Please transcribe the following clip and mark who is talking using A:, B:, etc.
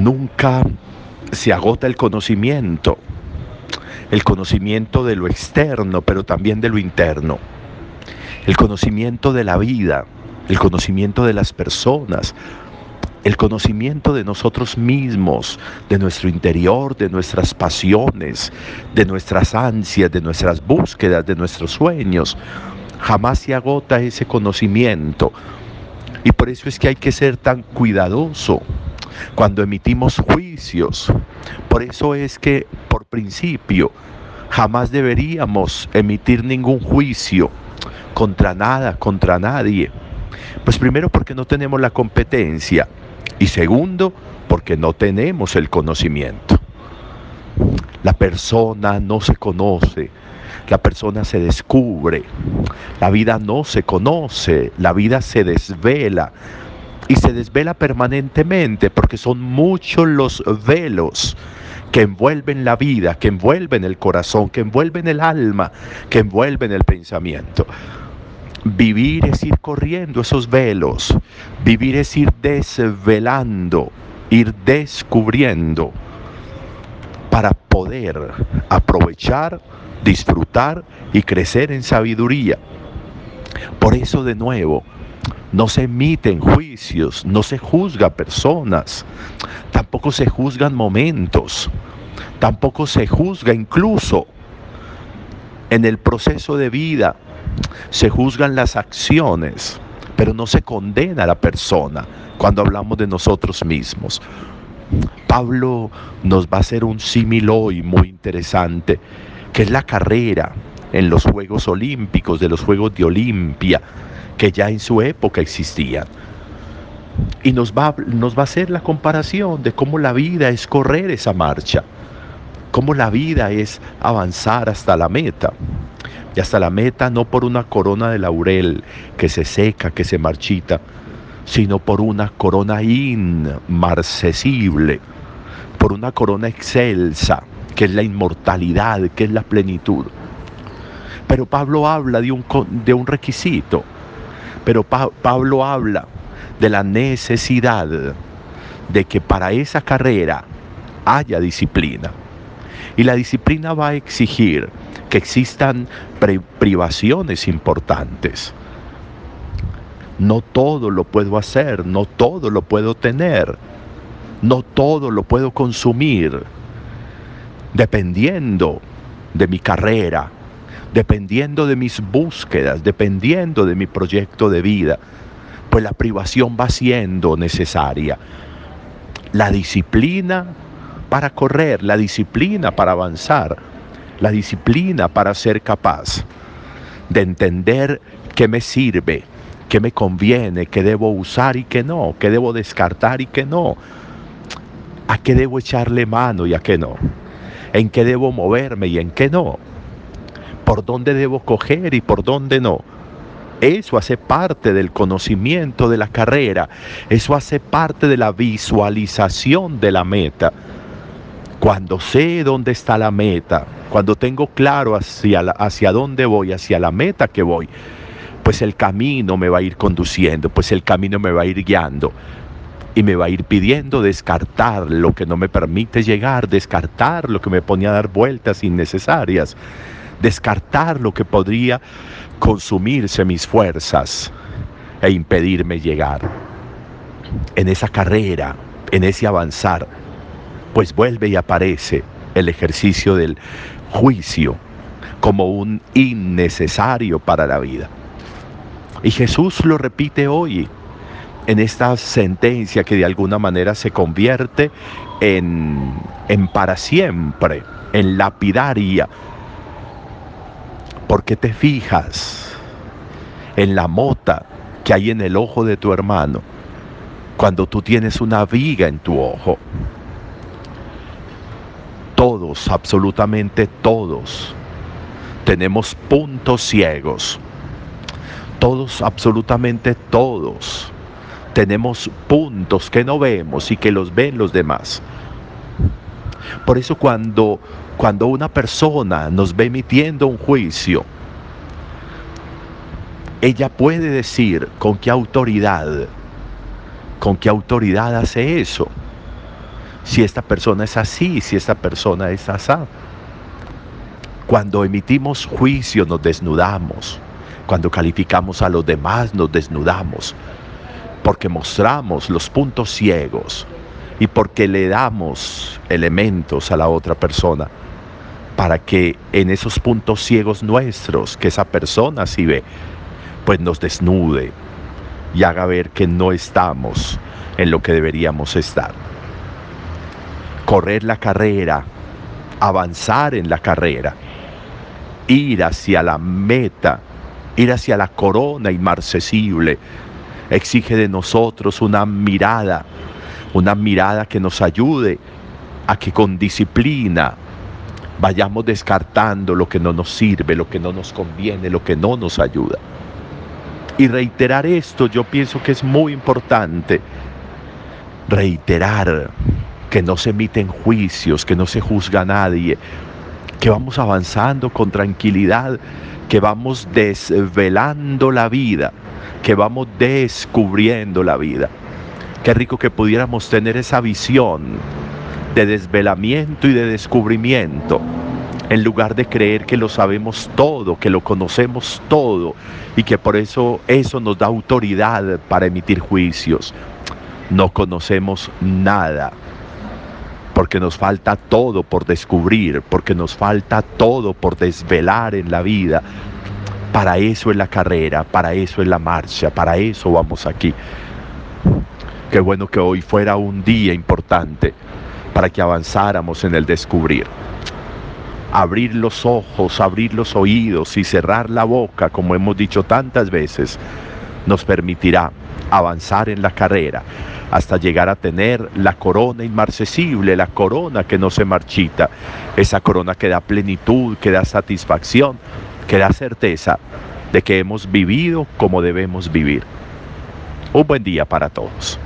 A: nunca se agota el conocimiento, el conocimiento de lo externo, pero también de lo interno, el conocimiento de la vida, el conocimiento de las personas, el conocimiento de nosotros mismos, de nuestro interior, de nuestras pasiones, de nuestras ansias, de nuestras búsquedas, de nuestros sueños. Jamás se agota ese conocimiento. Y por eso es que hay que ser tan cuidadoso cuando emitimos juicios. Por eso es que, por principio, jamás deberíamos emitir ningún juicio contra nada, contra nadie. Pues primero porque no tenemos la competencia y segundo porque no tenemos el conocimiento. La persona no se conoce, la persona se descubre, la vida no se conoce, la vida se desvela y se desvela permanentemente porque son muchos los velos que envuelven la vida, que envuelven el corazón, que envuelven el alma, que envuelven el pensamiento. Vivir es ir corriendo esos velos, vivir es ir desvelando, ir descubriendo para poder aprovechar, disfrutar y crecer en sabiduría. Por eso de nuevo, no se emiten juicios, no se juzga personas, tampoco se juzgan momentos, tampoco se juzga incluso en el proceso de vida, se juzgan las acciones, pero no se condena a la persona cuando hablamos de nosotros mismos. Pablo nos va a hacer un símil hoy muy interesante, que es la carrera en los Juegos Olímpicos, de los Juegos de Olimpia, que ya en su época existían. Y nos va, nos va a hacer la comparación de cómo la vida es correr esa marcha, cómo la vida es avanzar hasta la meta. Y hasta la meta no por una corona de laurel que se seca, que se marchita, sino por una corona inmarcesible, por una corona excelsa, que es la inmortalidad, que es la plenitud. Pero Pablo habla de un, de un requisito, pero Pablo habla de la necesidad de que para esa carrera haya disciplina. Y la disciplina va a exigir que existan privaciones importantes. No todo lo puedo hacer, no todo lo puedo tener, no todo lo puedo consumir, dependiendo de mi carrera, dependiendo de mis búsquedas, dependiendo de mi proyecto de vida, pues la privación va siendo necesaria. La disciplina para correr, la disciplina para avanzar, la disciplina para ser capaz de entender qué me sirve, qué me conviene, qué debo usar y qué no, qué debo descartar y qué no, a qué debo echarle mano y a qué no, en qué debo moverme y en qué no por dónde debo coger y por dónde no. Eso hace parte del conocimiento de la carrera, eso hace parte de la visualización de la meta. Cuando sé dónde está la meta, cuando tengo claro hacia, hacia dónde voy, hacia la meta que voy, pues el camino me va a ir conduciendo, pues el camino me va a ir guiando y me va a ir pidiendo descartar lo que no me permite llegar, descartar lo que me pone a dar vueltas innecesarias descartar lo que podría consumirse mis fuerzas e impedirme llegar. En esa carrera, en ese avanzar, pues vuelve y aparece el ejercicio del juicio como un innecesario para la vida. Y Jesús lo repite hoy en esta sentencia que de alguna manera se convierte en, en para siempre, en lapidaria ¿Por qué te fijas en la mota que hay en el ojo de tu hermano cuando tú tienes una viga en tu ojo? Todos, absolutamente todos, tenemos puntos ciegos. Todos, absolutamente todos, tenemos puntos que no vemos y que los ven los demás. Por eso cuando cuando una persona nos ve emitiendo un juicio, ella puede decir con qué autoridad, con qué autoridad hace eso. si esta persona es así, si esta persona es asá. Cuando emitimos juicio nos desnudamos. Cuando calificamos a los demás nos desnudamos. Porque mostramos los puntos ciegos y porque le damos elementos a la otra persona para que en esos puntos ciegos nuestros que esa persona sí ve, pues nos desnude y haga ver que no estamos en lo que deberíamos estar. Correr la carrera, avanzar en la carrera, ir hacia la meta, ir hacia la corona inmarcesible, exige de nosotros una mirada, una mirada que nos ayude a que con disciplina vayamos descartando lo que no nos sirve, lo que no nos conviene, lo que no nos ayuda. Y reiterar esto yo pienso que es muy importante. Reiterar que no se emiten juicios, que no se juzga a nadie, que vamos avanzando con tranquilidad, que vamos desvelando la vida, que vamos descubriendo la vida. Qué rico que pudiéramos tener esa visión de desvelamiento y de descubrimiento, en lugar de creer que lo sabemos todo, que lo conocemos todo y que por eso eso nos da autoridad para emitir juicios. No conocemos nada porque nos falta todo por descubrir, porque nos falta todo por desvelar en la vida. Para eso es la carrera, para eso es la marcha, para eso vamos aquí. Qué bueno que hoy fuera un día importante para que avanzáramos en el descubrir. Abrir los ojos, abrir los oídos y cerrar la boca, como hemos dicho tantas veces, nos permitirá avanzar en la carrera hasta llegar a tener la corona inmarcesible, la corona que no se marchita, esa corona que da plenitud, que da satisfacción, que da certeza de que hemos vivido como debemos vivir. Un buen día para todos.